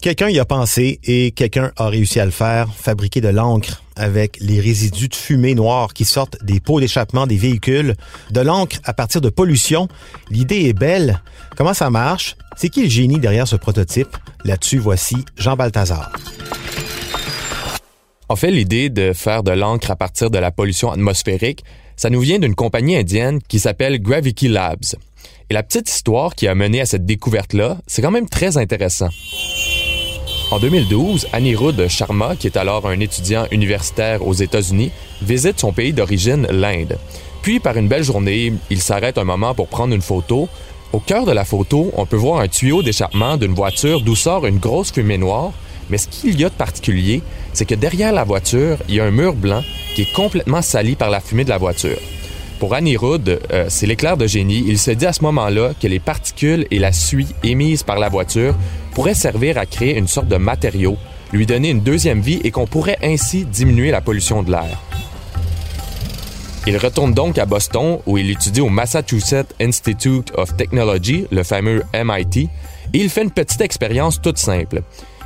Quelqu'un y a pensé et quelqu'un a réussi à le faire, fabriquer de l'encre avec les résidus de fumée noire qui sortent des pots d'échappement des véhicules, de l'encre à partir de pollution. L'idée est belle. Comment ça marche? C'est qui le génie derrière ce prototype? Là-dessus, voici Jean Balthazar. En fait, l'idée de faire de l'encre à partir de la pollution atmosphérique, ça nous vient d'une compagnie indienne qui s'appelle Gravity Labs. Et la petite histoire qui a mené à cette découverte-là, c'est quand même très intéressant. En 2012, Anirudh Sharma, qui est alors un étudiant universitaire aux États-Unis, visite son pays d'origine, l'Inde. Puis, par une belle journée, il s'arrête un moment pour prendre une photo. Au cœur de la photo, on peut voir un tuyau d'échappement d'une voiture d'où sort une grosse fumée noire. Mais ce qu'il y a de particulier, c'est que derrière la voiture, il y a un mur blanc qui est complètement sali par la fumée de la voiture. Pour Anirudh, euh, c'est l'éclair de génie. Il se dit à ce moment-là que les particules et la suie émises par la voiture pourraient servir à créer une sorte de matériau, lui donner une deuxième vie et qu'on pourrait ainsi diminuer la pollution de l'air. Il retourne donc à Boston où il étudie au Massachusetts Institute of Technology, le fameux MIT, et il fait une petite expérience toute simple.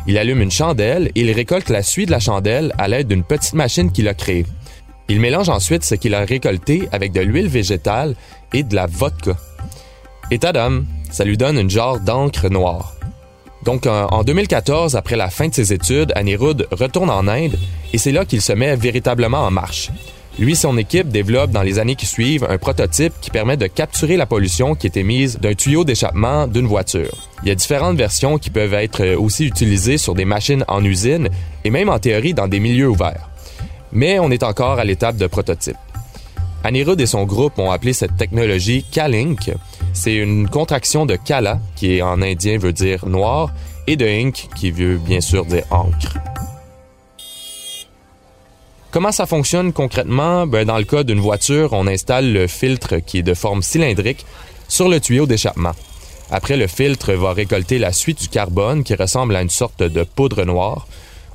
Il allume une chandelle et il récolte la suie de la chandelle à l'aide d'une petite machine qu'il a créée. Il mélange ensuite ce qu'il a récolté avec de l'huile végétale et de la vodka. Et tadam, ça lui donne une genre d'encre noire. Donc en 2014, après la fin de ses études, Anirudh retourne en Inde et c'est là qu'il se met véritablement en marche. Lui et son équipe développent dans les années qui suivent un prototype qui permet de capturer la pollution qui est émise d'un tuyau d'échappement d'une voiture. Il y a différentes versions qui peuvent être aussi utilisées sur des machines en usine et même en théorie dans des milieux ouverts mais on est encore à l'étape de prototype. Anirudh et son groupe ont appelé cette technologie Kalink. C'est une contraction de Kala, qui en indien veut dire noir, et de ink, qui veut bien sûr dire encre. Comment ça fonctionne concrètement? Ben, dans le cas d'une voiture, on installe le filtre qui est de forme cylindrique sur le tuyau d'échappement. Après, le filtre va récolter la suite du carbone qui ressemble à une sorte de poudre noire.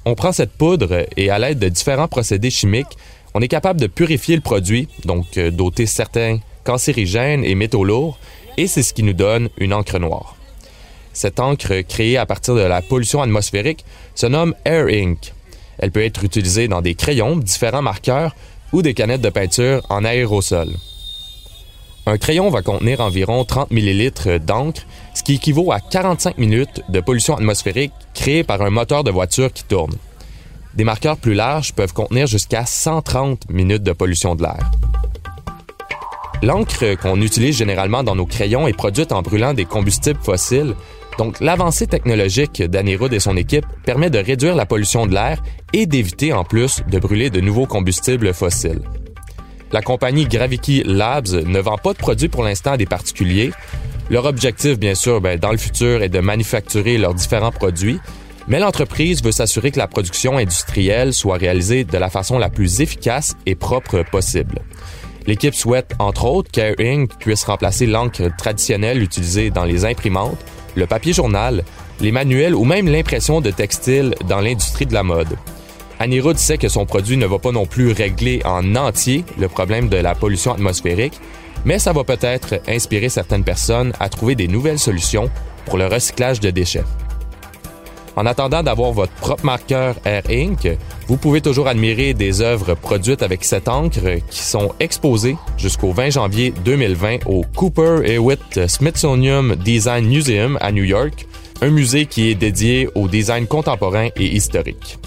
On prend cette poudre et à l'aide de différents procédés chimiques, on est capable de purifier le produit, donc euh, doter certains cancérigènes et métaux lourds, et c'est ce qui nous donne une encre noire. Cette encre créée à partir de la pollution atmosphérique se nomme Air Ink. Elle peut être utilisée dans des crayons, différents marqueurs ou des canettes de peinture en aérosol. Un crayon va contenir environ 30 ml d'encre, ce qui équivaut à 45 minutes de pollution atmosphérique créée par un moteur de voiture qui tourne. Des marqueurs plus larges peuvent contenir jusqu'à 130 minutes de pollution de l'air. L'encre qu'on utilise généralement dans nos crayons est produite en brûlant des combustibles fossiles, donc l'avancée technologique d'Anerud et son équipe permet de réduire la pollution de l'air et d'éviter en plus de brûler de nouveaux combustibles fossiles. La compagnie Gravity Labs ne vend pas de produits pour l'instant à des particuliers. Leur objectif, bien sûr, ben, dans le futur, est de manufacturer leurs différents produits, mais l'entreprise veut s'assurer que la production industrielle soit réalisée de la façon la plus efficace et propre possible. L'équipe souhaite, entre autres, qu'Air Inc. puisse remplacer l'encre traditionnelle utilisée dans les imprimantes, le papier journal, les manuels ou même l'impression de textiles dans l'industrie de la mode. Anirudh sait que son produit ne va pas non plus régler en entier le problème de la pollution atmosphérique, mais ça va peut-être inspirer certaines personnes à trouver des nouvelles solutions pour le recyclage de déchets. En attendant d'avoir votre propre marqueur Air Ink, vous pouvez toujours admirer des œuvres produites avec cette encre qui sont exposées jusqu'au 20 janvier 2020 au Cooper Hewitt Smithsonian Design Museum à New York, un musée qui est dédié au design contemporain et historique.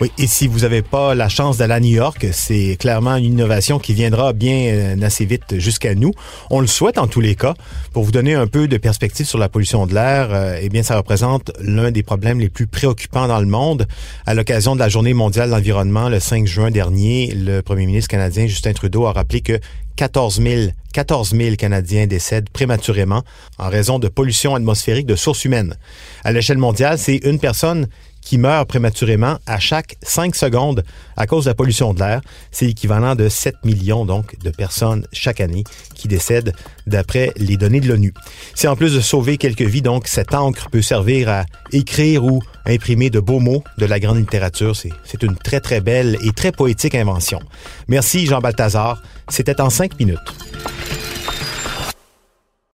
Oui, et si vous n'avez pas la chance d'aller à New York, c'est clairement une innovation qui viendra bien euh, assez vite jusqu'à nous. On le souhaite en tous les cas. Pour vous donner un peu de perspective sur la pollution de l'air, euh, eh bien, ça représente l'un des problèmes les plus préoccupants dans le monde. À l'occasion de la Journée mondiale de l'environnement, le 5 juin dernier, le premier ministre canadien Justin Trudeau a rappelé que 14 000, 14 000 Canadiens décèdent prématurément en raison de pollution atmosphérique de sources humaines. À l'échelle mondiale, c'est une personne qui meurt prématurément à chaque 5 secondes à cause de la pollution de l'air. C'est l'équivalent de 7 millions donc de personnes chaque année qui décèdent d'après les données de l'ONU. Si en plus de sauver quelques vies, donc cette encre peut servir à écrire ou imprimer de beaux mots de la grande littérature, c'est une très très belle et très poétique invention. Merci Jean Balthazar. C'était en 5 minutes.